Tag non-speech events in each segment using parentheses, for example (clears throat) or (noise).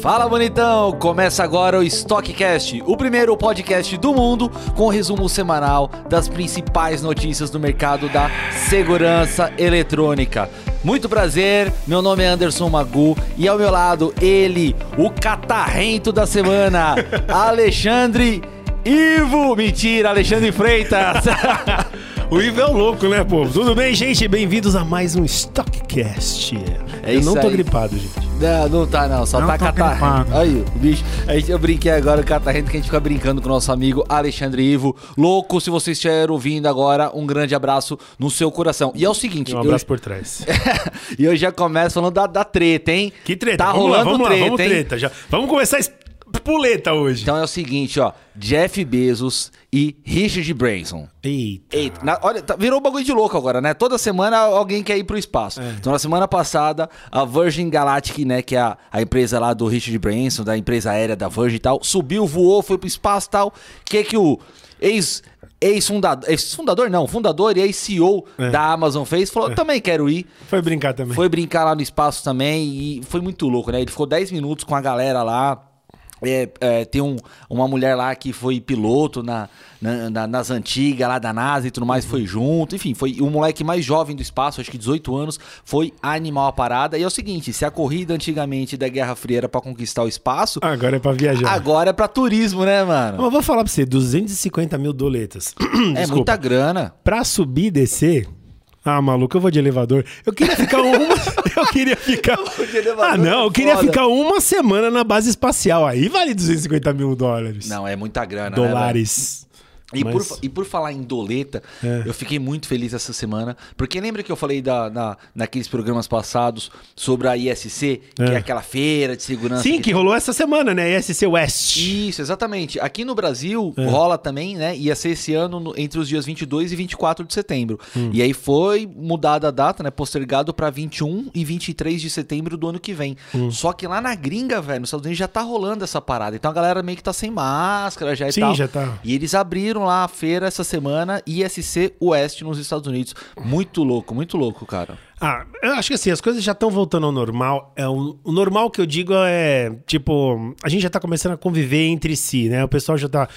Fala bonitão! Começa agora o Stockcast, o primeiro podcast do mundo com resumo semanal das principais notícias do mercado da segurança eletrônica. Muito prazer, meu nome é Anderson Magu e ao meu lado ele, o catarrento da semana, (laughs) Alexandre Ivo. Mentira, Alexandre Freitas. (laughs) O Ivo é o louco, né, povo? Tudo bem, gente? Bem-vindos a mais um Stockcast. É Eu isso não tô aí. gripado, gente. Não, não tá não, só Não tá catarrento. Aí, o bicho. A gente, eu brinquei agora o catarrento que a gente fica brincando com o nosso amigo Alexandre Ivo. Louco, se você estiver ouvindo agora, um grande abraço no seu coração. E é o seguinte, Um eu- abraço por trás. (laughs) e eu já começo falando da, da treta, hein? Que treta? Tá vamos rolando lá, vamos treta, lá, vamos hein? treta. Já. Vamos começar a espuleta hoje. Então é o seguinte, ó. Jeff Bezos e Richard Branson. Eita. Eita, na- olha, tá- virou um bagulho de louco agora, né? Toda semana alguém quer ir pro espaço. É. Então, na semana passada, a Virgin Galactic, né, que é a, a empresa lá do Richard Branson, da empresa aérea da Virgin e tal, subiu, voou, foi pro espaço e tal. Que que o ex ex-fundador, ex-fundador não, fundador e ex-CEO É. da Amazon fez, falou, também quero ir. Foi brincar também. Foi brincar lá no espaço também e foi muito louco, né? Ele ficou 10 minutos com a galera lá. É, é, tem um- uma mulher lá que foi piloto na, na- na- nas antigas lá da NASA e tudo mais, foi junto. Enfim, foi o moleque mais jovem do espaço, acho que 18 anos, foi animal a parada. E é o seguinte: se a corrida antigamente da Guerra Fria era pra conquistar o espaço, Agora é pra viajar. agora é pra turismo, né, mano? Mas eu vou falar pra você, 250 mil doletas. É muita grana. Pra subir e descer... Ah, maluco, eu vou de elevador. Eu queria ficar uma... (laughs) eu queria ficar... de elevador Ah, não, eu queria foda. ficar uma semana na base espacial. Aí vale 250 mil dólares. Não, é muita grana. né? Dólares. E, Mas- por, e por falar em doleta, É. eu fiquei muito feliz essa semana. Porque lembra que eu falei da, na, naqueles programas passados sobre a ISC, que é É. aquela feira de segurança. Sim, que rolou essa semana, né? ESC West. Isso, exatamente. Aqui no Brasil É. rola também, né? Ia ser esse ano no- entre os dias 22 e 24 de setembro. Hum. E aí foi mudada a data, né? Postergado pra 21 e 23 de setembro do ano que vem. Hum. Só que lá na gringa, velho, nos Estados Unidos já tá rolando essa parada. Então a galera meio que tá sem máscara já e Sim, tal. já tá. E eles abriram lá a feira essa semana, ISC West nos Estados Unidos. Muito louco, muito louco, cara. Ah, eu acho que assim, as coisas já estão voltando ao normal. É o, o normal que eu digo é, tipo, a gente já tá começando a conviver entre si, né? O pessoal já tá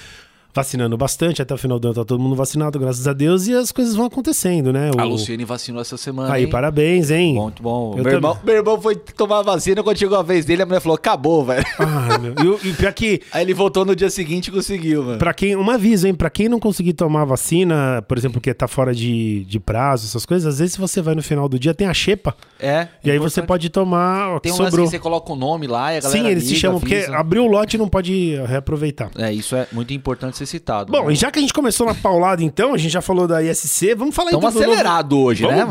vacinando bastante, até o final do ano tá todo mundo vacinado, graças a Deus, e as coisas vão acontecendo, né? O- A Luciane vacinou essa semana. Aí, hein? parabéns, hein? Muito bom. Eu Meu irmão, meu irmão foi tomar a vacina quando chegou a vez dele, a mulher falou: acabou, velho. Ah, meu. E, e pior que, (laughs) Aí ele voltou no dia seguinte e conseguiu, mano. pra quem, um aviso, hein? Pra quem não conseguir tomar a vacina, por exemplo, porque tá fora de, de prazo, essas coisas, às vezes você vai no final do dia, tem a xepa, É. e aí você pode tomar Tem um sobrou. que você coloca o nome lá e a galera. Sim, eles se liga, chamam, porque avisa. abriu o lote e não pode reaproveitar. É, isso é muito importante ser citado. Bom, né? e já que a gente começou na paulada, então, a gente já falou da ISC, vamos falar Estamos então do novo- acelerado hoje, né?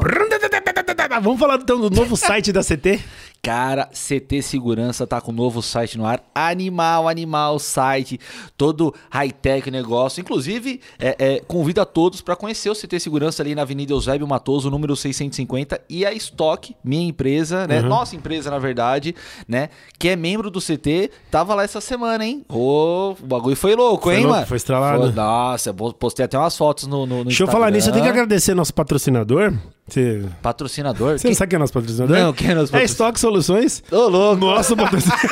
Vamos... mano? Vamos falar então do novo site da CT? Cara, CT Segurança tá com um novo site no ar. Animal, animal site. Todo high-tech negócio. Inclusive, é, é, convido a todos para conhecer o CT Segurança ali na Avenida Eusébio Matoso, número 650. E a Stock, minha empresa, né? Nossa empresa, na verdade, né? Que é membro do CT. Tava lá essa semana, hein? Ô, o bagulho foi louco, Foi hein, louco, mano? foi estralado. Foi- nossa, postei até umas fotos no, no, no Deixa eu falar Instagram. nisso, eu tenho que agradecer nosso patrocinador. Patrocinador? você não sabe quem é nosso patrocinador? Não, quem é nosso É patrocinador? Stock Soluções. Ô, louco. Nosso patrocinador.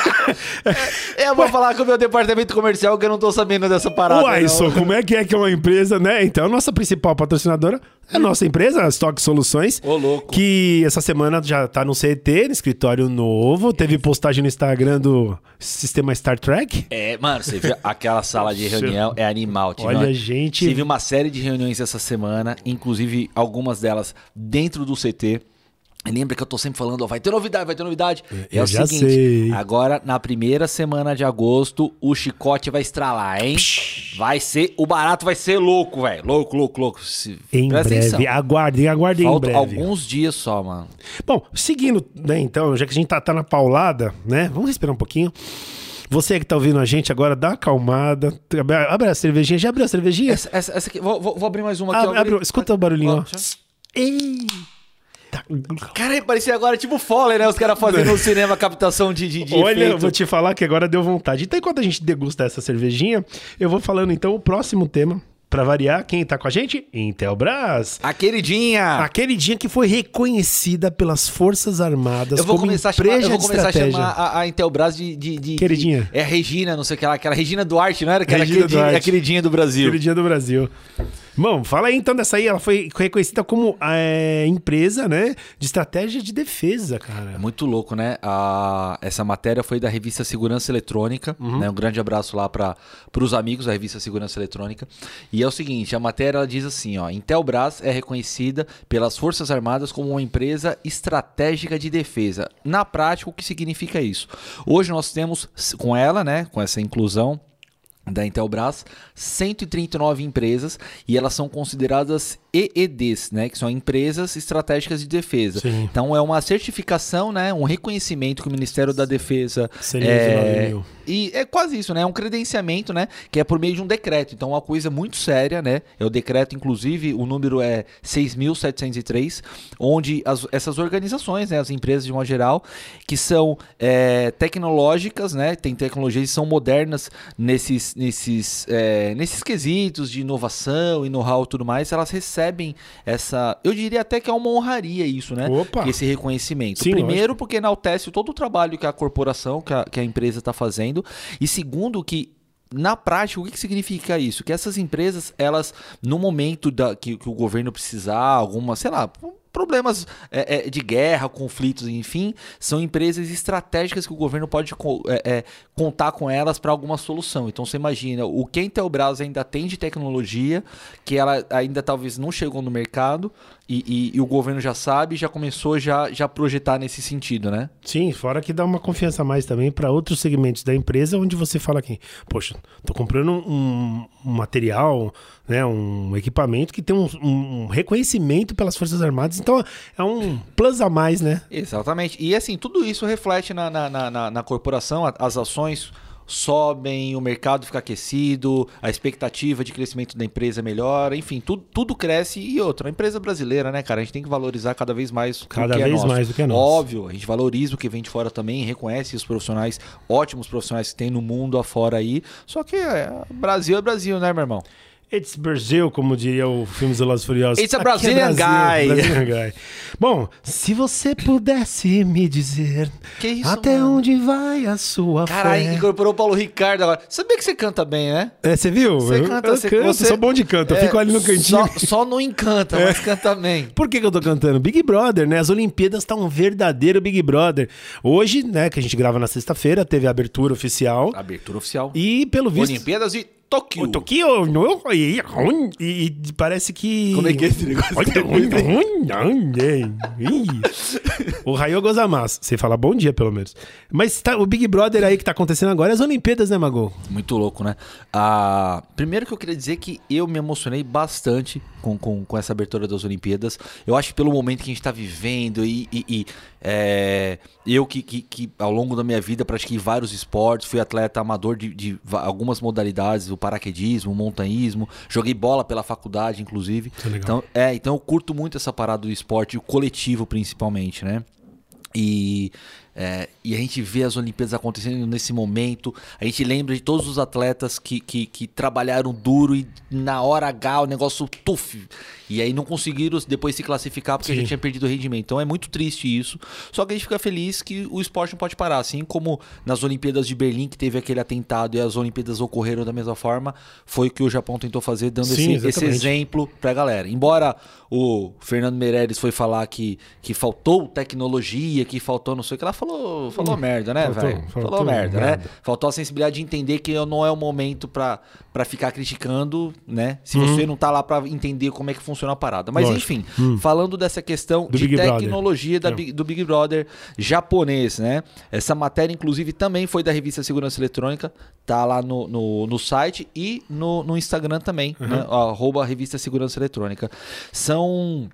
(laughs) Eu vou falar com o meu departamento comercial que eu não tô sabendo dessa parada. Uai, só como é que é que é uma empresa, né? Então, a nossa principal patrocinadora é a nossa empresa, a Stock Soluções. Ô, louco. Que essa semana já tá no CT, no escritório novo. Teve postagem no Instagram do sistema Star Trek. É, mano, você viu aquela sala de reunião, é animal. Olha, uma- gente. Tive uma série de reuniões essa semana, inclusive algumas delas dentro do CT. Lembra que eu tô sempre falando, ó, vai ter novidade, vai ter novidade. É, eu o já seguinte, sei. agora na primeira semana de agosto, o chicote vai estralar, hein? Vai ser, o barato vai ser louco, velho. Louco, louco, louco. Se- Em presta breve. atenção. Aguardem, aguardem em Faltam breve. alguns dias só, mano. Bom, seguindo, né, então, já que a gente tá, tá na paulada, né? Vamos respirar um pouquinho. Você que tá ouvindo a gente agora, dá uma acalmada. Abre, a cervejinha. Já abriu a cervejinha? Essa, essa, essa aqui, vou, vou- abrir mais uma aqui. Abre- abre- escuta o barulhinho, ó. Eita. Cara, parecia agora tipo Foley, né? Os caras fazendo (laughs) no cinema captação de, de, de Olha, eu efeito. vou te falar que agora deu vontade. Então, enquanto a gente degusta essa cervejinha, eu vou falando então o próximo tema Pra variar, quem tá com a gente? Intelbras. A queridinha! A queridinha que foi reconhecida pelas Forças Armadas Eu vou como começar a chamar, empresa eu vou começar a chamar a, a Intelbras de, de, de- Queridinha. de- é Regina, não sei o que lá, aquela Regina Duarte, não era? Que era Regina queridinha, a queridinha do Brasil. Queridinha do Brasil. Bom, fala aí então dessa aí. Ela foi reconhecida como é, empresa, né? De estratégia de defesa, É cara. muito louco, né? A- essa matéria foi da revista Segurança Eletrônica. Uhum. né? Um grande abraço lá para os amigos da revista Segurança Eletrônica. E é o seguinte: a matéria ela diz assim: ó, Intelbras é reconhecida pelas Forças Armadas como uma empresa estratégica de defesa. Na prática, o que significa isso? Hoje nós temos com ela, né? Com essa inclusão da Intelbras, 139 empresas e elas são consideradas EEDs, né, que são empresas estratégicas de defesa. Sim. Então é uma certificação, né, um reconhecimento que o Ministério da Defesa é, 19 mil. e é quase isso, né? É um credenciamento, né? Que é por meio de um decreto. Então é uma coisa muito séria, né? É o decreto, inclusive, o número é 6.703, onde as- essas organizações, né? As empresas de uma geral, que são é, tecnológicas, né? Tem tecnologias que são modernas nesses, nesses, é, nesses quesitos de inovação e know-how e tudo mais, elas recebem essa. Eu diria até que é uma honraria isso, né? Opa! Esse reconhecimento. Sim, Primeiro, porque enaltece todo o trabalho que a corporação, que a, que a empresa está fazendo. E segundo, que na prática, o que, que significa isso? Que essas empresas, elas, no momento da, que, que o governo precisar, alguma, sei lá, problemas é, é, de guerra, conflitos, enfim, são empresas estratégicas que o governo pode co- é, é, contar com elas para alguma solução. Então você imagina o que a Intelbras ainda tem de tecnologia, que ela ainda talvez não chegou no mercado, e, e- e o governo já sabe, já começou já, já projetar nesse sentido, né? Sim, fora que dá uma confiança a mais também para outros segmentos da empresa, onde você fala aqui, poxa, tô comprando um, um material, né, um equipamento que tem um, um reconhecimento pelas Forças Armadas, então é um plus a mais, né? Exatamente. E assim, tudo isso reflete na, na, na, na- corporação, as ações sobem, o mercado fica aquecido, a expectativa de crescimento da empresa melhora, enfim, tudo, tudo cresce e outra. A empresa brasileira, né, cara? A gente tem que valorizar cada vez mais Cada o que é vez nosso. mais do que é nosso. Óbvio, a gente valoriza o que vem de fora também, reconhece os profissionais, ótimos profissionais que tem no mundo afora aí. Só que é, Brasil é Brasil, né, meu irmão? It's Brazil, como diria o filme dos Velozes e Furiosos. It's a é Brazilian Brasil, guy. Brazilian guy. Bom, se você pudesse me dizer Que isso, até mano? onde vai a sua Caralho, fé... incorporou o Paulo Ricardo agora. Sabia que você canta bem, né? É, você viu? Você eu, canta, eu você, canto, você- sou bom de canto, eu é, fico ali no cantinho. Só, só não encanta, mas canta bem. Por que, que eu tô cantando? Big Brother, né? As Olimpíadas tá um verdadeiro Big Brother. Hoje, né, que a gente grava na sexta-feira, teve a abertura oficial. Abertura oficial. E pelo visto. Olimpíadas de Tóquio. O Tokyo, no, e, e, e parece que. Como é que é esse negócio? o Rayo Gozamasu. Você fala bom dia, pelo menos. Mas tá, o Big Brother aí que tá acontecendo agora é as Olimpíadas, né, Mago? Muito louco, né? Ah, primeiro que eu queria dizer que eu me emocionei bastante com, com, com essa abertura das Olimpíadas. Eu acho que pelo momento que a gente tá vivendo e, e- e, é, eu que, que, que ao longo da minha vida pratiquei vários esportes, fui atleta amador de, de algumas modalidades, o paraquedismo, o montanhismo, joguei bola pela faculdade, inclusive. É. Então, é, então eu curto muito essa parada do esporte, o coletivo principalmente, né? E, é, e a gente vê as Olimpíadas acontecendo nesse momento. A gente lembra de todos os atletas que, que, que trabalharam duro e na hora H o negócio tuf. E aí não conseguiram depois se classificar porque Sim. já tinha perdido o rendimento. Então é muito triste isso. Só que a gente fica feliz que o esporte não pode parar. Assim como nas Olimpíadas de Berlim, que teve aquele atentado e as Olimpíadas ocorreram da mesma forma, foi o que o Japão tentou fazer, dando Sim, esse, esse exemplo pra galera. Embora o Fernando Meirelles foi falar que, que faltou tecnologia, que faltou não sei o que, ela falou, falou merda, né, Hum. velho? faltou Falou merda, nada. né? Faltou a sensibilidade de entender que não é o momento pra, pra ficar criticando, né? Se Uhum. você não tá lá pra entender como é que funciona a parada. Mas Lógico. enfim, Hum. falando dessa questão Do de Big tecnologia da É. Do Big Brother japonês, né? Essa matéria, inclusive, também foi da revista Segurança Eletrônica, tá lá no, no, no site e no, no Instagram também, Uhum. né? Arroba revista Segurança Eletrônica. São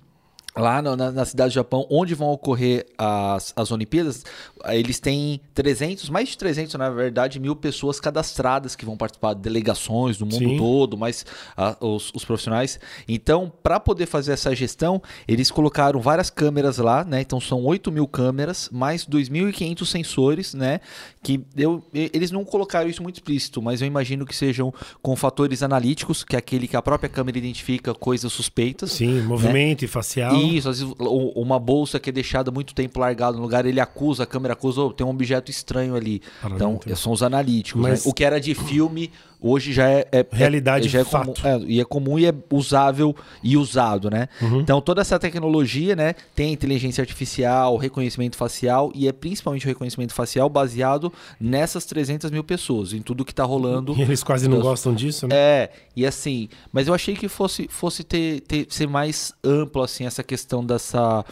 lá no- na, na cidade do Japão, onde vão ocorrer as, as Olimpíadas, eles têm 300, mais de 300, na verdade, mil pessoas cadastradas que vão participar de delegações do mundo Sim. todo, mais ah, os, os profissionais. Então, para poder fazer essa gestão, eles colocaram várias câmeras lá, né? Então, são 8 mil câmeras, mais 2.500 sensores, né? Que eu, e- eles não colocaram isso muito explícito, mas eu imagino que sejam com fatores analíticos, que é aquele que a própria câmera identifica coisas suspeitas. Sim, movimento e facial. Isso, às vezes uma bolsa que é deixada muito tempo largada no lugar, ele acusa, a câmera acusa, "Oh, tem um objeto estranho ali. Para então, são os analíticos. Mas- né? O que era de filme, hoje já é. é- Realidade, é, já é fato. comum, é, e é comum e é usável e usado, né? Uhum. Então, toda essa tecnologia, né? Tem inteligência artificial, reconhecimento facial, e é principalmente o reconhecimento facial baseado nessas 300 mil pessoas, em tudo que tá rolando. E eles quase não Deus. gostam disso, né? É, e assim, mas eu achei que fosse, fosse ter, ter- ser mais amplo, assim, essa questão dessa.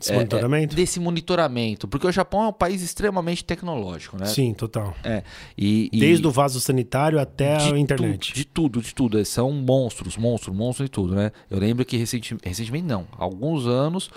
Esse é, monitoramento? é, desse monitoramento. Porque o Japão é um país extremamente tecnológico, né? Sim, total. É, e, e- Desde o vaso sanitário até de a internet. tudo, de tudo, de tudo. Eles São monstros, monstros, monstros de tudo, né? Eu lembro que recenti- recentemente, não, alguns anos,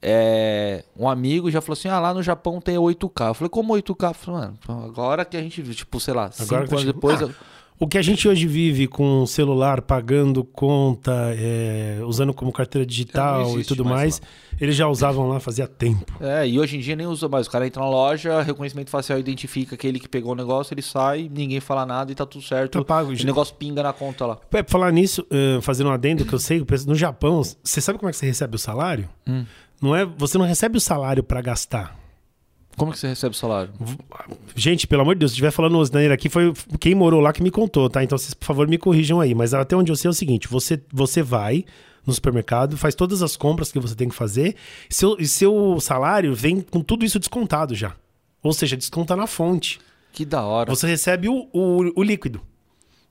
é, um amigo já falou assim: ah, lá no Japão tem 8K. Eu falei, como 8K? Eu falei, mano, agora que a gente, tipo, sei lá, cinco Agora anos gente- depois. Ah, eu- O que a gente hoje vive com celular, pagando conta, é, usando como carteira digital e tudo mais mais, eles já usavam lá fazia tempo. É, e hoje em dia nem usa mais. O cara entra na loja, reconhecimento facial identifica aquele que pegou o negócio, ele sai, ninguém fala nada e tá tudo certo. Tá pago, o gente. negócio pinga na conta lá. É, Pra falar nisso, eh, fazendo um adendo que eu sei, no Japão, você sabe como é que você recebe o salário? Hum. Não é, você não recebe o salário pra gastar. Como que você recebe o salário? Gente, pelo amor de Deus, se estiver falando osneira aqui, foi quem morou lá que me contou, tá? Então vocês, por favor, me corrijam aí. Mas até onde eu sei é o seguinte: você, você vai no supermercado, faz todas as compras que você tem que fazer, e seu, e seu salário vem com tudo isso descontado já. Ou seja, desconta na fonte. Que da hora. Você recebe o, o, o líquido.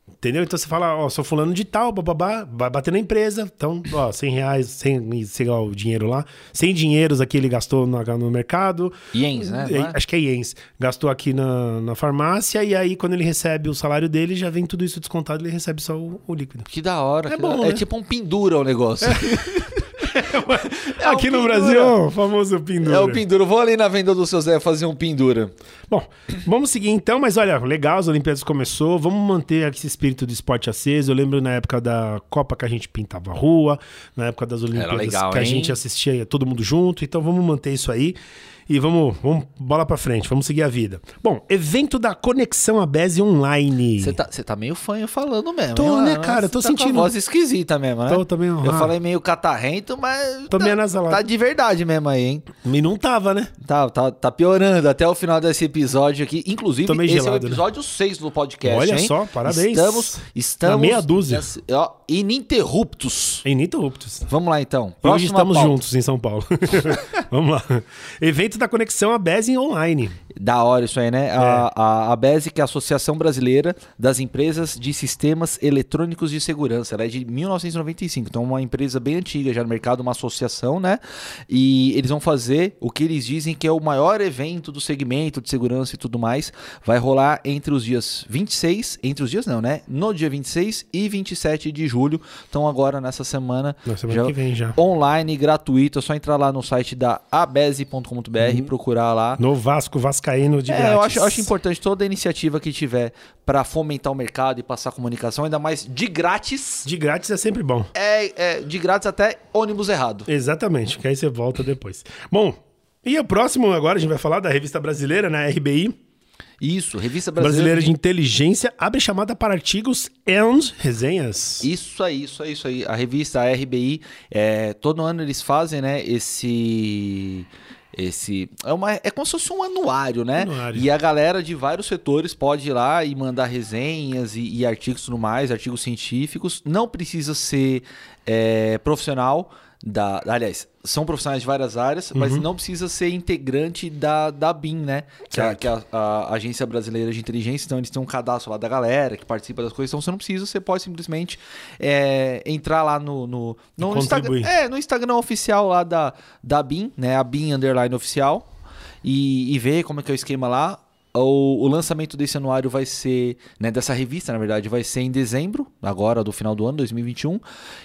Entendeu? Então você fala, ó, sou fulano de tal, bababá, vai bater na empresa. Então, ó, 100 reais, 100, sei lá, o dinheiro lá. 100 dinheiros aqui ele gastou no, no mercado. Iens, né? É, é? Acho que é iens. Gastou aqui na, na farmácia e aí quando ele recebe o salário dele, já vem tudo isso descontado, ele recebe só o, o líquido. Que da hora. É bom, da hora. né? É tipo um pendura o negócio. É (laughs) aqui um no. Brasil, ó, o famoso pendura. É o pendura. Vou ali na venda do seu Zé fazer um pendura. Bom, vamos seguir então, mas olha, legal, as Olimpíadas começou, vamos manter esse espírito do esporte aceso. Eu lembro na época da Copa que a gente pintava a rua, na época das Olimpíadas legal, que a hein? gente assistia todo mundo junto, então vamos manter isso aí. E vamos, vamos bola pra frente, vamos seguir a vida. Bom, evento da Conexão ABESE Online. Você tá, você tá meio fanho falando mesmo. Tô, hein, né, mano? cara? Tô tá com a sentindo- voz esquisita mesmo, né? Tô também, Eu ah. falei meio catarrento, mas. Tô tá, meio anasalado. Tá de verdade mesmo aí, hein? E não tava, né? Tá, tá, tá piorando até o final desse episódio aqui. Inclusive, esse é gelado, o né? episódio 6 do podcast. Olha hein? só, parabéns. Estamos, estamos meia dúzia. ó, ininterruptos. Ininterruptos. Vamos lá então. E hoje Próxima estamos pauta. juntos em São Paulo. (laughs) Vamos lá. Evento da Conexão ABESE online. Da hora isso aí, né? É. A, a, a BESE, que é a Associação Brasileira das Empresas de Sistemas Eletrônicos de Segurança. Ela é de 1995, então é uma empresa bem antiga já no mercado, uma associação, né? E eles vão fazer o que eles dizem que é o maior evento do segmento de segurança e tudo mais. Vai rolar entre os dias 26, entre os dias não, né? No dia 26 e 27 de julho. Então agora nessa semana, Na semana que vem já. online, gratuito. É só entrar lá no site da abese.com.br e procurar lá. No Vasco Vascaíno de É, grátis. eu acho, eu acho importante toda iniciativa que tiver para fomentar o mercado e passar comunicação, ainda mais de grátis. De grátis é sempre bom. É, é de grátis até ônibus errado. Exatamente, que aí você volta depois. Bom, e o próximo agora a gente vai falar da revista brasileira, né? RBI, Isso, revista Brasileira, brasileira, de Inteligência, abre chamada para artigos and resenhas. Isso aí, isso aí, isso aí. A revista a RBI, é, todo ano eles fazem, né, esse esse é uma é como se fosse um anuário, né? Anuário. E a galera de vários setores pode ir lá e mandar resenhas e, e artigos tudo mais, artigos científicos. Não precisa ser é, profissional da, aliás, são profissionais de várias áreas, mas não precisa ser integrante da, da BIM, né? Que é, que é a, a Agência Brasileira de Inteligência, então eles têm um cadastro lá da galera que participa das coisas, então você não precisa, você pode simplesmente é, entrar lá no, no, no. Instagram. É, no Instagram oficial lá da, da BIM, né? A BIM Underline Oficial. E, e ver como é que é o esquema lá. O, o lançamento desse anuário vai ser, né, dessa revista, na verdade, vai ser em dezembro, agora do final do ano, 2021.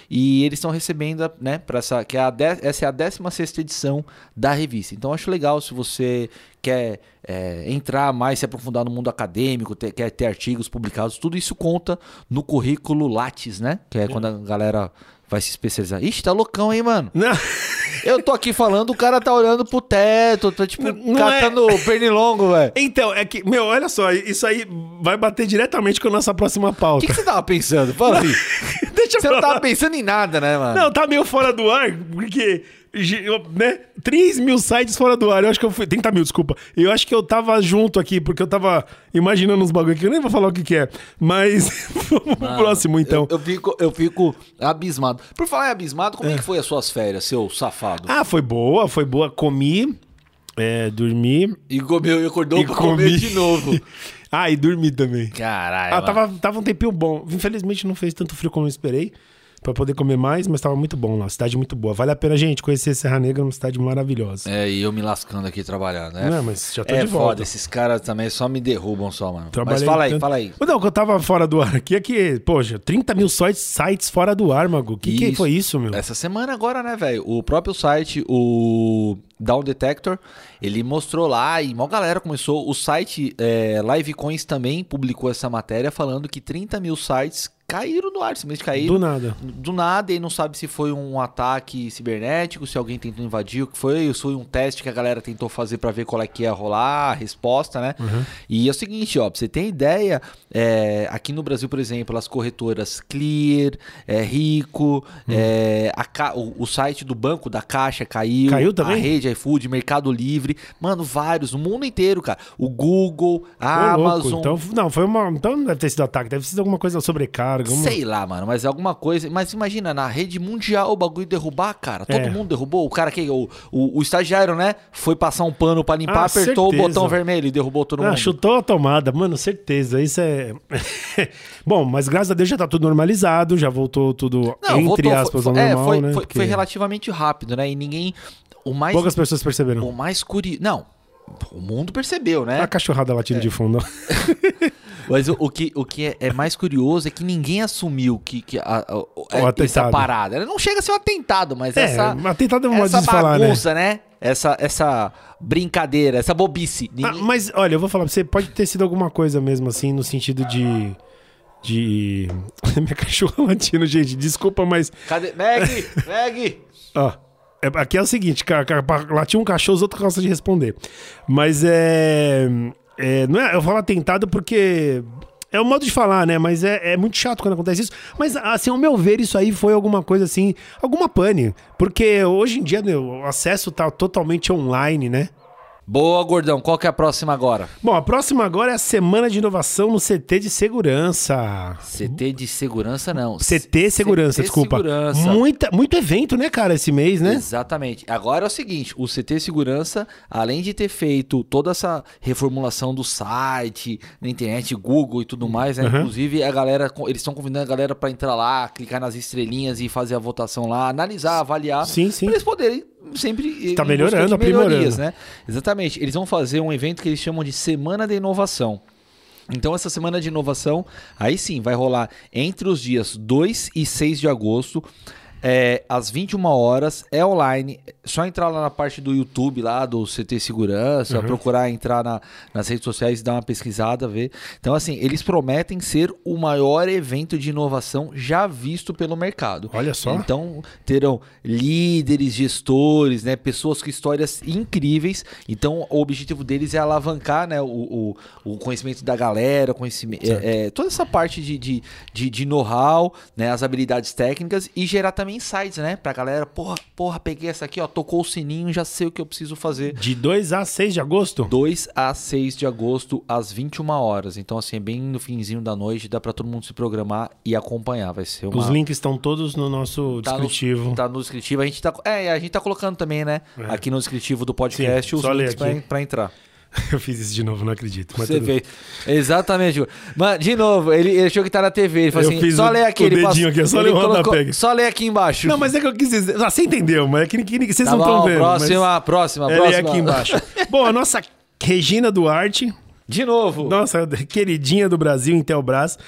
E eles estão recebendo, né, para essa, que é a de, essa é a 16 edição da revista. Então acho legal se você quer é, entrar mais, se aprofundar no mundo acadêmico, ter, quer ter artigos publicados, tudo isso conta no currículo Lattes, né? Que é, é. quando a galera vai se especializar. Ixi, tá loucão, hein, mano? Não. Eu tô aqui falando, o cara tá olhando pro teto, tá tipo não catando é... pernilongo, velho. Então, é que, meu, olha só, isso aí vai bater diretamente com a nossa próxima pauta. O que, que você tava pensando? Fala aí. (laughs) Deixa você não tava pensando em nada, né, mano? Não, tá meio fora do ar, porque né? 3 mil sites fora do ar. Eu acho que eu fui. 30 mil, desculpa. Eu acho que eu tava junto aqui, porque eu tava imaginando uns bagulho aqui. Eu nem vou falar o que, que é. Mas (laughs) vamos pro próximo, então. Eu, eu, fico, eu fico abismado. Por falar em abismado, como é, é que foi as suas férias, seu safado? Ah, foi boa, foi boa. Comi, é, dormi. E comeu e acordou e pra comi. comer de novo. (laughs) ah, e dormi também. Caralho. Ah, tava, tava um tempinho bom. Infelizmente não fez tanto frio como eu esperei para poder comer mais, mas tava muito bom lá. Cidade muito boa. Vale a pena, gente, conhecer Serra Negra, uma cidade maravilhosa. É, e eu me lascando aqui trabalhando, né? Não, mas já tô é de volta. foda, esses caras também só me derrubam só, mano. Trabalhei mas fala aí, tanto... fala aí. Não, que eu tava fora do ar aqui é que, poxa, 30 mil sites fora do ar, Mago. O que, que foi isso, meu? Essa semana agora, né, velho? O próprio site, o Down Detector, ele mostrou lá e uma galera começou. O site é, Livecoins também publicou essa matéria falando que 30 mil sites caíram no ar, simplesmente caíram. Do nada. Do nada, e não sabe se foi um ataque cibernético, se alguém tentou invadir, o que foi, ou foi um teste que a galera tentou fazer para ver qual é que ia rolar, a resposta, né? Uhum. E é o seguinte, ó, pra você ter ideia, é, aqui no Brasil, por exemplo, as corretoras Clear, é, Rico, uhum. é, a, o, o, site do banco da Caixa caiu. Caiu também? A rede iFood, Mercado Livre, mano, vários, no mundo inteiro, cara. O Google, a Amazon. Então, não, foi uma. Então não deve ter sido ataque, deve ter sido alguma coisa sobrecarga Alguma... Sei lá, mano, mas é alguma coisa. Mas imagina, na rede mundial o bagulho derrubar, cara. Todo é. mundo derrubou. O cara que. O, o, o, estagiário, né? Foi passar um pano pra limpar, ah, apertou certeza. o botão vermelho e derrubou todo ah, mundo. Chutou a tomada, mano, certeza. Isso é. (laughs) Bom, mas graças a Deus já tá tudo normalizado, já voltou tudo, Não, entre voltou, aspas, ao é, normal, foi, né? Foi, Porque... foi relativamente rápido, né? E ninguém. O mais, Poucas pessoas perceberam. O mais curioso. Não, o mundo percebeu, né? A cachorrada latindo é. de fundo. (laughs) Mas o, o, que, o que é, é, mais curioso é que ninguém assumiu que, que a, a, a essa parada. Ela não chega a ser um atentado, mas é, essa. Atentado é uma essa bagunça, falar, né? né? Essa, essa brincadeira, essa bobice. Ah, ninguém... Ah, mas olha, eu vou falar pra você, pode ter sido alguma coisa mesmo assim, no sentido de. De. (laughs) Minha cachorra latindo, gente, desculpa, mas. Cadê? Meg! (laughs) Meg! Ó. É, aqui é o seguinte, latir um cachorro, os outros gostam de responder. Mas é, é. não é, eu falo atentado porque é o modo de falar, né? Mas é, é, muito chato quando acontece isso. Mas, assim, ao meu ver, isso aí foi alguma coisa assim, alguma pane. Porque hoje em dia né, o acesso tá totalmente online, né? Boa, gordão. Qual que é a próxima agora? Bom, a próxima agora é a Semana de Inovação no CT de Segurança. CT de Segurança, não. CT Segurança, CT desculpa. Segurança. Muita, muito evento, né, cara, esse mês, né? Exatamente. Agora é o seguinte, o CT Segurança, além de ter feito toda essa reformulação do site, na internet, Google e tudo mais, né? Uhum. Inclusive, a galera, eles estão convidando a galera para entrar lá, clicar nas estrelinhas e fazer a votação lá, analisar, avaliar. Sim, sim. Pra eles poderem sempre está melhorando, aprimorando, né? Exatamente. Eles vão fazer um evento que eles chamam de Semana de Inovação. Então, essa semana de inovação, aí sim, vai rolar entre os dias 2 e 6 de agosto é, às 21 horas, é online. Só entrar lá na parte do YouTube, lá do CT Segurança, uhum. procurar entrar na, nas redes sociais e dar uma pesquisada, ver. Então, assim, eles prometem ser o maior evento de inovação já visto pelo mercado. Olha só. Então, terão líderes, gestores, né, pessoas com histórias incríveis. Então, o objetivo deles é alavancar né, o, o, o conhecimento da galera, conhecimento, é, é, toda essa parte de, de, de, de know-how, né, as habilidades técnicas e gerar também insights, né? Pra galera, porra, porra, peguei essa aqui, ó, tocou o sininho, já sei o que eu preciso fazer. De 2 a 6 de agosto? 2 a 6 de agosto, às 21 horas. Então, assim, é bem no finzinho da noite, dá pra todo mundo se programar e acompanhar. Vai ser uma... Os links estão todos no nosso tá descritivo. No, tá no descritivo. A gente tá, é, a gente tá colocando também, né? É. Aqui no descritivo do podcast Sim, os links pra, pra entrar. (laughs) Eu fiz isso de novo, não acredito. Você tudo... fez. Exatamente. Mano, de novo, ele, ele achou que tá na TV. Ele falou eu assim: só lê aqui. O dedinho passou, aqui, só lê o rodapé. Só lê aqui embaixo. Não, mas é que eu quis dizer. Ah, você entendeu, mas é que, que, que vocês tá não estão vendo. Próxima, mas... próxima, é, próxima. Lê aqui embaixo. Bom, a nossa Regina Duarte De novo. Nossa, queridinha do Brasil, Intelbras,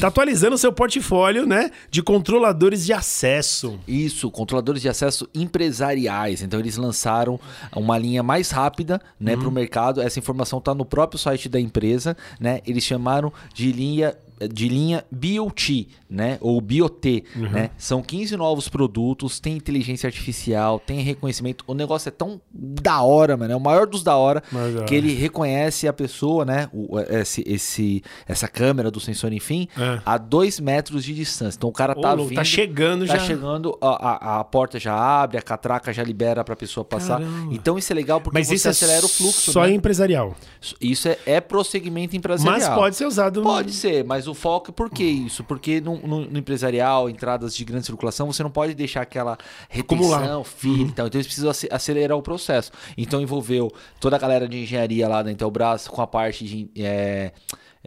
tá atualizando seu portfólio, né, de controladores de acesso. Isso, controladores de acesso empresariais. Então eles lançaram uma linha mais rápida, né, para o mercado. Essa informação está no próprio site da empresa, né? Eles chamaram de linha de linha BOT, né? Ou BOT, Uhum. né? São 15 novos produtos, tem inteligência artificial, tem reconhecimento. O negócio é tão da hora, mano. É o maior dos da hora Mais da que hora. ele reconhece a pessoa, né? O, esse, esse, essa câmera do sensor, enfim, É. a dois metros de distância. Então o cara Ô, tá vindo, tá chegando tá já. chegando, a, a, a porta já abre, a catraca já libera pra pessoa passar. Caramba. Então isso é legal porque Mas você isso é acelera o fluxo, só né? empresarial. Isso é, é prosseguimento empresarial. Mas pode ser usado... Pode ser, mas o foco, por que isso? Porque no, no- no empresarial, entradas de grande circulação, você não pode deixar aquela retenção. Uhum. fila e tal. Então eles precisam ace- acelerar o processo. Então envolveu toda a galera de engenharia lá da Intelbras com a parte de é,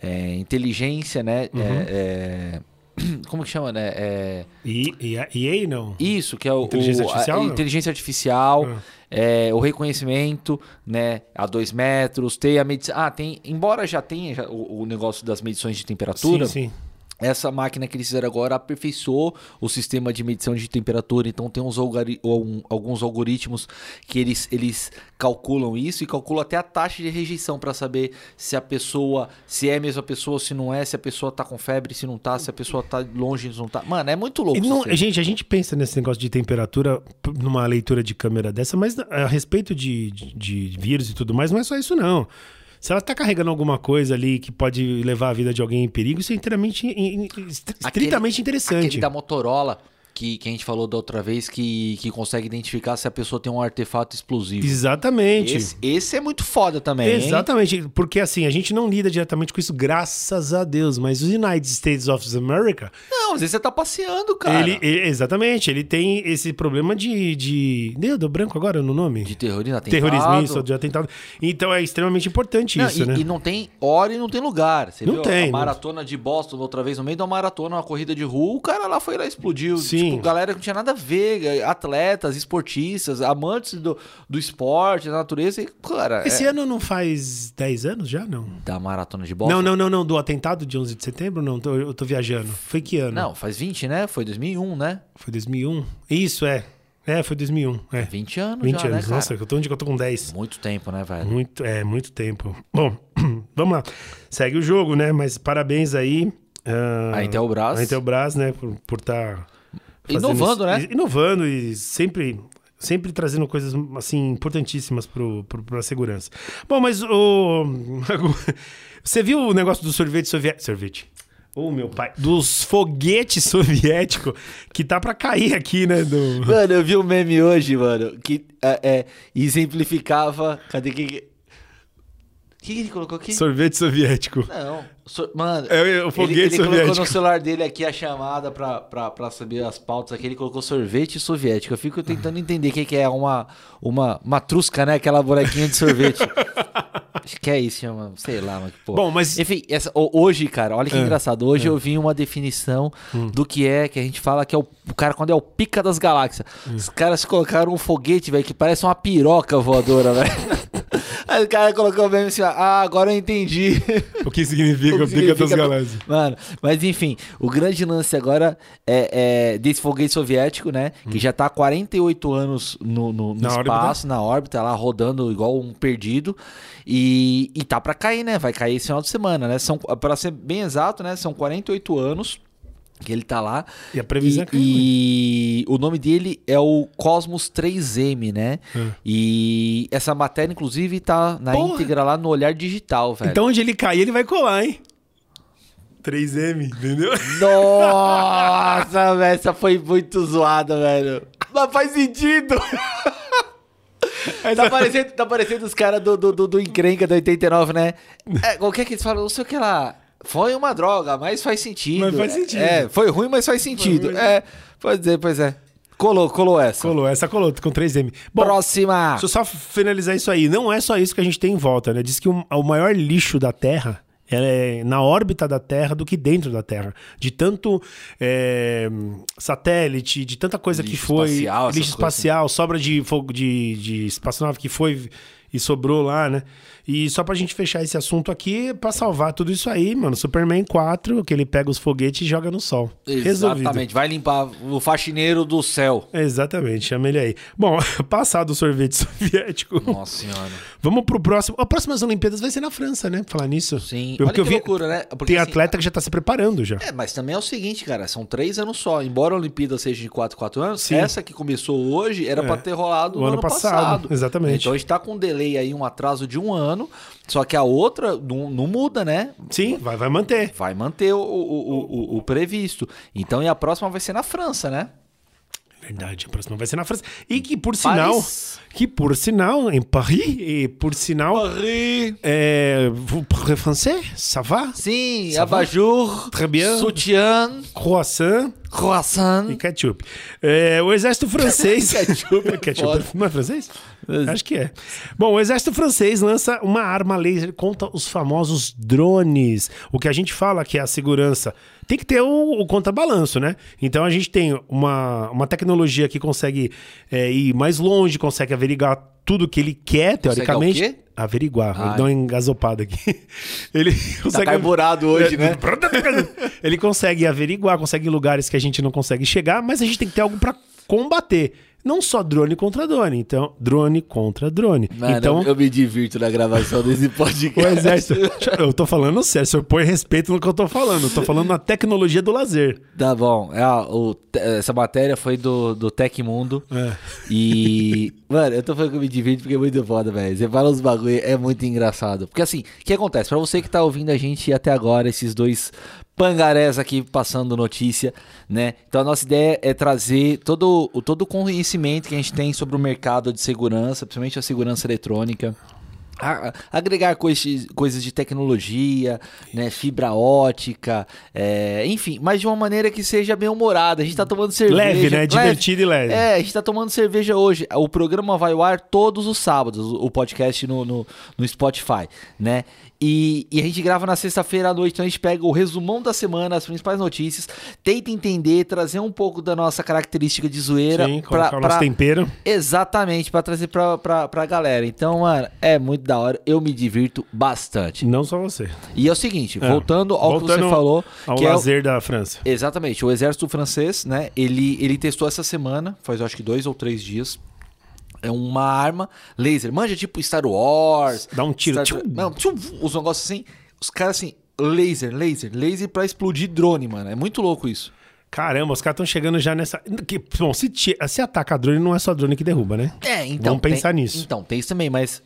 é, inteligência, né? Uhum. É, é, (clears throat) como que chama, né? É, a EA, não? isso, que é o, Inteligência o- a- artificial, não? inteligência artificial, Ah. é, o reconhecimento, né, a dois metros, tem a medição. Ah, tem. Embora já tenha o, o negócio das medições de temperatura, Sim, sim. Essa máquina que eles fizeram agora aperfeiçoou o sistema de medição de temperatura. Então tem uns algori- um- alguns algoritmos que eles, eles calculam isso e calculam até a taxa de rejeição para saber se a pessoa, se é a mesma pessoa, se não é, se a pessoa tá com febre, se não tá, se a pessoa tá longe, se não tá. Mano, é muito louco. Não- gente, a gente pensa nesse negócio de temperatura numa leitura de câmera dessa, mas a respeito de, de, de vírus e tudo mais, não é só isso, não. Se ela tá carregando alguma coisa ali que pode levar a vida de alguém em perigo, isso é inteiramente, in- in- est- estritamente interessante. Aquele da Motorola, que, que a gente falou da outra vez, que, que consegue identificar se a pessoa tem um artefato explosivo. Exatamente. Esse, esse é muito foda também. hein? Exatamente, porque assim, a gente não lida diretamente com isso, graças a Deus, mas os United States of America, Não, às vezes você tá passeando, cara. ele, ele- exatamente, ele tem esse problema de. de deu, deu branco agora no nome? De terrorismo, atentado. Terrorismo, isso, de atentado. Então é extremamente importante Não, isso, e, né? e não tem hora e não tem lugar. Você Não viu tem, a maratona de Boston outra vez, no meio da maratona, uma corrida de rua, o cara lá foi lá e explodiu. Sim. Tipo, galera que não tinha nada a ver, atletas, esportistas, amantes do, do esporte, da natureza. E, cara, Esse é- ano não faz 10 anos já, não? da maratona de Boston. Não, não, não, não. Do atentado de 11 de setembro, não. Tô- eu tô viajando. Foi que ano? Não, faz 20, né? Foi 2001, né? Foi 2001? Isso, é. É, foi 2001. É. 20 anos 20 já, anos. né? Nossa, eu tô onde que eu tô com 10. Muito tempo, né, velho? Muito, é, muito tempo. Bom, (clears throat) vamos lá. Segue o jogo, né? Mas parabéns aí. ah, A Intelbras. A Intelbras, né? Por estar... Inovando, né? Inovando e sempre... Sempre trazendo coisas assim importantíssimas pro, pra segurança. Bom, mas o. (laughs) Você viu o negócio do sorvete soviético? Sorvete. Ô, meu pai. Dos foguetes (laughs) soviéticos que tá pra cair aqui, né? Do... Mano, eu vi um meme hoje, mano, que é, é, exemplificava. Cadê que. Que- O que, ele colocou aqui? Sorvete soviético. Não. so- Mano, É, o foguete ele, ele colocou soviético. no celular dele aqui a chamada pra, pra, pra saber as pautas aqui. Ele colocou sorvete soviético. Eu fico tentando entender o que, que é uma, uma matrusca, né? Aquela bonequinha de sorvete. (laughs) Acho que é isso, chama. Sei lá, mas que porra. Bom, mas- Enfim, essa- ho- hoje, cara, olha que É, engraçado. Hoje eu vi uma definição do que é, que a gente fala que é o, o cara quando é o pica das galáxias. Os caras colocaram um foguete, velho, que parece uma piroca voadora, (laughs) velho. Aí o cara colocou mesmo assim, ó, ah, agora eu entendi. (laughs) O que significa O que significa- Galáxias? Mano, mas enfim, o grande lance agora é, é desse foguete soviético, né? Que já tá há 48 anos no, no- no Hum. Na espaço, na órbita, lá rodando igual um perdido. E, e tá pra cair, né? Vai cair esse final de semana, né? São, pra ser bem exato, né? São 48 anos que ele tá lá. E a previsão é cair, E o nome dele é o Cosmos 3M, né? É. E essa matéria, inclusive, tá na Porra! íntegra lá no Olhar Digital, velho. Então, onde ele cair, ele vai colar, hein? 3M, entendeu? Nossa, (laughs) velho, essa foi muito zoada, velho. Mas faz sentido. tá, parecendo, tá parecendo os caras do, do, do, do encrenca da 89, né? É, o que é que eles falam? Não sei o que lá. Foi uma droga, mas faz sentido. Mas faz sentido. É, foi ruim, mas faz sentido. ruim. É, pois é, pois é. Colou, colou essa. Colou, essa colou com 3M. Bom, Próxima. deixa eu só finalizar isso aí. Não é só isso que a gente tem em volta, né? Diz que o, o maior lixo da Terra é na órbita da Terra do que dentro da Terra. De tanto é, satélite, de tanta coisa Lixo que foi. espacial, lixo espacial, sobra de fogo de, de espaçonave que foi e sobrou lá, né? E só pra gente fechar esse assunto aqui, pra salvar tudo isso aí, mano, Superman 4, que ele pega os foguetes e joga no sol. Resolvido. Exatamente. Vai limpar o faxineiro do céu. Exatamente, chama ele aí. Bom, (laughs) passado o sorvete soviético, Nossa senhora. vamos pro próximo. As próximas Olimpíadas vai ser na França, né? Falar nisso. Sim. Eu- Olha porque eu que vi- loucura, né? Porque, Tem assim, atleta que já tá se preparando já. É, mas também é o seguinte, cara, são três anos só. Embora a Olimpíada seja de 4 4 anos, Sim. essa que começou hoje era É. pra ter rolado O no ano ano passado, passado. exatamente. Então a gente tá com um delay aí, um atraso de um ano, só que a outra não, não muda, né? Sim, vai, vai manter. Vai manter o, o, o, o- previsto. Então, e a próxima vai ser na França, né? Verdade, a próxima vai ser na França. E que por sinal, Paris. que por sinal, em Paris, e por sinal, Paris. é, vous parlez français? Ça va? Sim, abajur, Très bien. sutiã, Croissant croissant. e ketchup. É, o exército francês... (laughs) Ketchup é (laughs) ketchup não é francês? Acho que é. Bom, o exército francês lança uma arma laser contra os famosos drones. O que a gente fala que é a segurança. Tem que ter o, o contrabalanço, né? Então a gente tem uma, uma tecnologia que consegue é, ir mais longe, consegue averiguar tudo que ele quer, teoricamente. o quê? Averiguar. Ah. Vou dar uma engasopada aqui. (laughs) Ele Tá consegue. carburado hoje, né? (laughs) Ele consegue averiguar, consegue lugares que a gente não consegue chegar, mas a gente tem que ter algo pra combater. Não só drone contra drone, então drone contra drone. Mano, então eu me divirto na gravação desse podcast. (laughs) o exército, eu tô falando sério, senhor põe respeito no que eu tô falando. Eu tô falando na tecnologia do lazer. Tá bom. É, o essa matéria foi do, do Tecmundo. É. E. (laughs) Mano, eu tô falando que eu me divirto porque é muito foda, velho. Você fala uns bagulho, é muito engraçado. Porque assim, o que acontece? Pra você que tá ouvindo a gente até agora, esses dois pangarés aqui passando notícia, né? Então a nossa ideia é trazer todo, o- todo o conhecimento que a gente tem sobre o mercado de segurança, principalmente a segurança eletrônica. A- agregar coisas, coisas de tecnologia, né, fibra ótica, é, enfim, mas de uma maneira que seja bem humorada. A gente tá tomando cerveja. Leve, né? Divertido e leve. É, a gente tá tomando cerveja hoje. O programa vai ao ar todos os sábados, o o podcast no, no, no Spotify, né? E, e a gente grava na sexta-feira à noite, então a gente pega o resumão da semana, as principais notícias, tenta entender, trazer um pouco da nossa característica de zoeira Sim, pra, colocar o nosso pra- tempero. Exatamente, pra trazer pra, pra, pra galera. Então, mano, é muito da hora. Eu me divirto bastante. Não só você. E é o seguinte, É. voltando ao que Voltando você falou, Ao que é o- lazer da França. Exatamente, o exército francês, né? Ele, ele testou essa semana, faz acho que dois ou três dias. É uma arma laser. Manja tipo Star Wars. Dá um tiro, Star... tchum. Não, tchum, os negócios assim. Os caras assim, laser, laser, laser pra explodir drone, mano. É muito louco isso. Caramba, os caras estão chegando já nessa. Que, bom, se, ti- se ataca drone, não é só drone que derruba, né? É, então. Vamos pensar tem- nisso. Então, tem isso também, mas.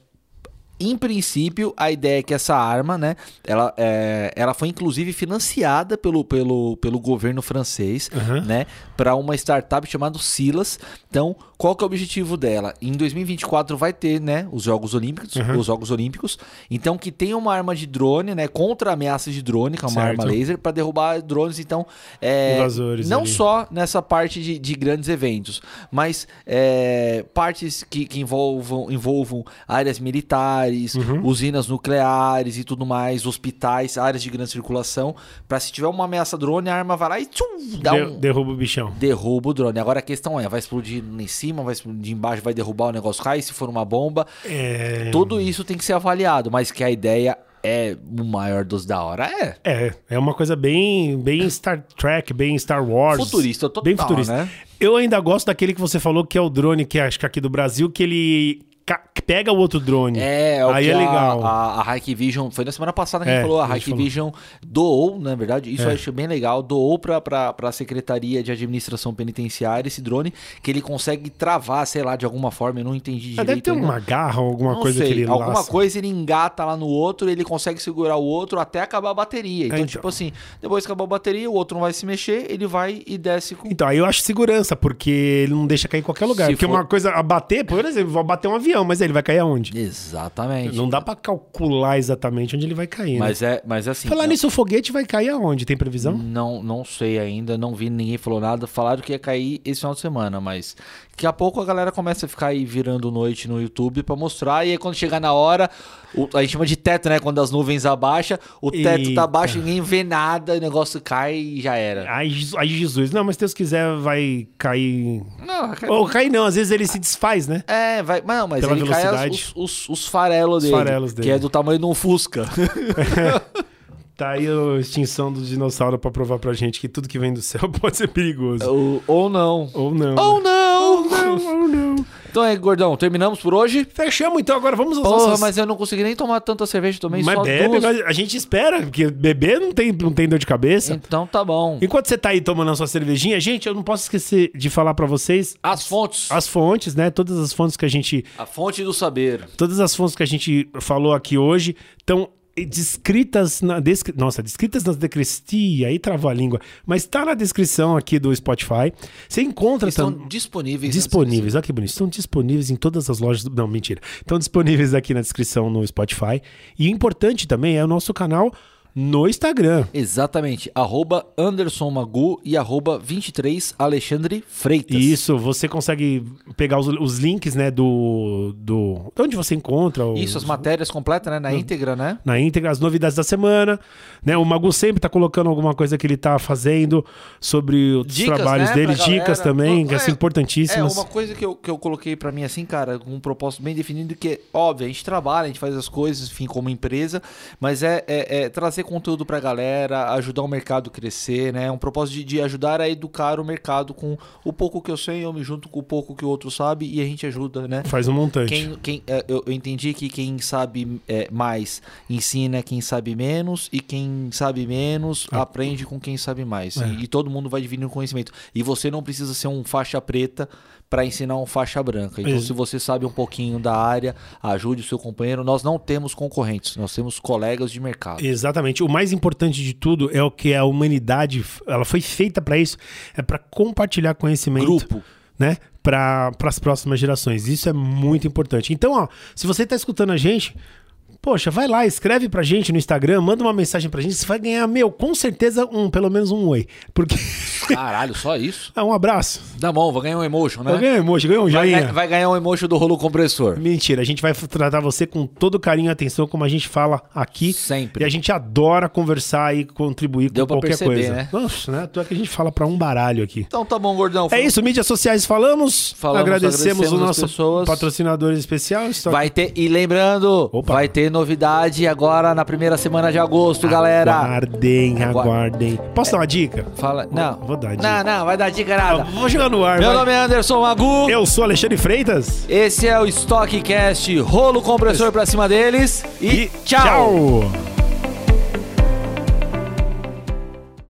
Em princípio, a ideia é que essa arma, né? Ela, é, ela foi inclusive financiada pelo, pelo, pelo governo francês, Aham. né? Para uma startup chamada Silas. Então, qual que é o objetivo dela? Em 2024 vai ter, né? Os Jogos Olímpicos, Aham. os Jogos Olímpicos. Então, que tem uma arma de drone, né? Contra ameaças de drone, que é uma Certo. arma laser, para derrubar drones. Então, é, Invasores não ali. só nessa parte de, de grandes eventos, mas é, partes que, que envolvam, envolvam áreas militares, Uhum. usinas nucleares e tudo mais, hospitais, áreas de grande circulação, para se tiver uma ameaça drone, a arma vai lá e tchum, dá De- um Derruba o bichão. derruba o drone. Agora a questão é, vai explodir em cima, vai explodir embaixo, vai derrubar o negócio, cai se for uma bomba. É. Tudo isso tem que ser avaliado, mas que a ideia é o maior dos da hora é. É, é uma coisa bem, bem Star Trek, bem Star Wars. Futurista total, Bem futurista. né? Eu ainda gosto daquele que você falou que é o drone, que acho que aqui do Brasil, que ele pega o outro drone. É, é o Aí que é a- legal. A, a Hikvision, foi na semana passada que a É, gente falou, a a falou. Hikvision doou, na verdade, isso É. eu acho bem legal, doou pra, pra, pra Secretaria de Administração Penitenciária esse drone, que ele consegue travar, sei lá, de alguma forma, eu não entendi direito. deve ter ainda. uma garra ou alguma Não coisa sei, que ele alguma laça. coisa ele engata lá no outro, ele consegue segurar o outro até acabar a bateria. Então, então. tipo assim, depois que acabar a bateria, o outro não vai se mexer, ele vai e desce com. Então, aí eu acho segurança, porque ele não deixa cair em qualquer lugar. Se porque for- uma coisa, a bater, por exemplo, vai bater um avião, mas aí ele vai cair aonde? Exatamente. Não dá pra calcular exatamente onde ele vai cair, né? Mas é, mas assim. Falar nisso, o foguete vai cair aonde? Tem previsão? Não, não sei ainda, não vi, ninguém falou nada. Falaram que ia cair esse final de semana, mas daqui a pouco a galera começa a ficar aí virando noite no YouTube pra mostrar. E aí quando chegar na hora, o- a gente chama de teto, né? Quando as nuvens abaixam, o teto Eita. tá baixo, ninguém vê nada, o negócio cai e já era. Ai, Jesus-. Não, mas se Deus quiser, vai cair. Não, cai- Ou cair não, às vezes ele se desfaz, né? É, vai. Não, mas pela ele cai velocidade. os, os, os farelos Os dele. farelos Que dele. é do tamanho de um Fusca. (laughs) Tá aí a extinção do dinossauro pra provar pra gente que tudo que vem do céu (laughs) pode ser perigoso. ou, ou não. Ou não. Ou não! Ou não. Então é, gordão, terminamos por hoje? Fechamos então, agora vamos aos Porra, mas eu não consegui nem tomar tanta cerveja, tomei Mas só bebe, duas. mas a gente espera, porque beber não tem, não tem dor de cabeça. Então tá bom. Enquanto você tá aí tomando a sua cervejinha, gente, eu não posso esquecer de falar pra vocês As fontes. as fontes, né? Todas as fontes que a gente A fonte do saber. Todas as fontes que a gente falou aqui hoje estão descritas na descri... nossa, descritas na descrição, aí travou a língua, mas está na descrição aqui do Spotify. Você encontra Estão tam- disponíveis. disponíveis, olha que bonito, estão disponíveis em todas as lojas, do... não, mentira. Estão disponíveis aqui na descrição no Spotify. E importante também é o nosso canal no Instagram. Exatamente. Arroba Anderson Magu e arroba 23 Alexandre Freitas. Isso, você consegue pegar os, os links, né, do, do... de onde você encontra. os- Isso, as matérias completas, né? Na íntegra, né? na íntegra, as novidades da semana, né? O Magu sempre tá colocando alguma coisa que ele tá fazendo sobre os Dicas, trabalhos né, dele, dicas também, que É, assim, É, importantíssimas. uma coisa que eu, que eu coloquei pra mim assim, cara, com um propósito bem definido, que, óbvio, a gente trabalha, a gente faz as coisas, enfim, como empresa, mas é, é- é trazer conteúdo pra galera, ajudar o mercado a crescer, né? Um propósito de, de ajudar a educar o mercado com o pouco que eu sei, eu me junto com o pouco que o outro sabe e a gente ajuda, né? Faz um montante. Quem, quem, é, eu, eu entendi que quem sabe é, mais ensina quem sabe menos e quem sabe menos Ah. aprende com quem sabe mais. É. E, e todo mundo vai dividindo conhecimento. E você não precisa ser um faixa preta para ensinar um faixa branca. Então, Ex- se você sabe um pouquinho da área, ajude o seu companheiro. Nós não temos concorrentes, nós temos colegas de mercado. Exatamente. O mais importante de tudo é o que a humanidade, ela foi feita para isso, é para compartilhar conhecimento. Grupo. né? Para as próximas gerações. Isso é muito importante. Então, ó, se você tá escutando a gente, poxa, vai lá, escreve pra gente no Instagram, manda uma mensagem pra gente, você vai ganhar, meu, com certeza, um, pelo menos um oi. Porque. (laughs) Caralho, só isso? ah, um abraço. Tá bom, vou ganhar um emotion, né? Eu ganhei um emoji, ganhei um Vai, joinha. ganhar- vai ganhar um emotion do rolo compressor. Mentira, a gente vai tratar você com todo carinho e atenção, como a gente fala aqui. Sempre. E a gente adora conversar e contribuir Deu com qualquer perceber, coisa. né? Nossa, né? Tu é que a gente fala pra um baralho aqui. Então tá bom, gordão. É isso, mídias sociais falamos. Falamos, agradecemos agradecemos, o nosso pessoas. patrocinador especial. Só- Vai ter, e lembrando, Opa. vai ter novidade agora na primeira semana de agosto, galera. Aguardem, aguardem. Posso dar uma dica? Fala, não. Vou dar dica. Não, não, vai dar dica nada. Vou jogar no ar. Meu vai. nome é Anderson Magu. Eu sou Alexandre Freitas. Esse é o Stockcast, rolo compressor pra cima deles e, E tchau. tchau.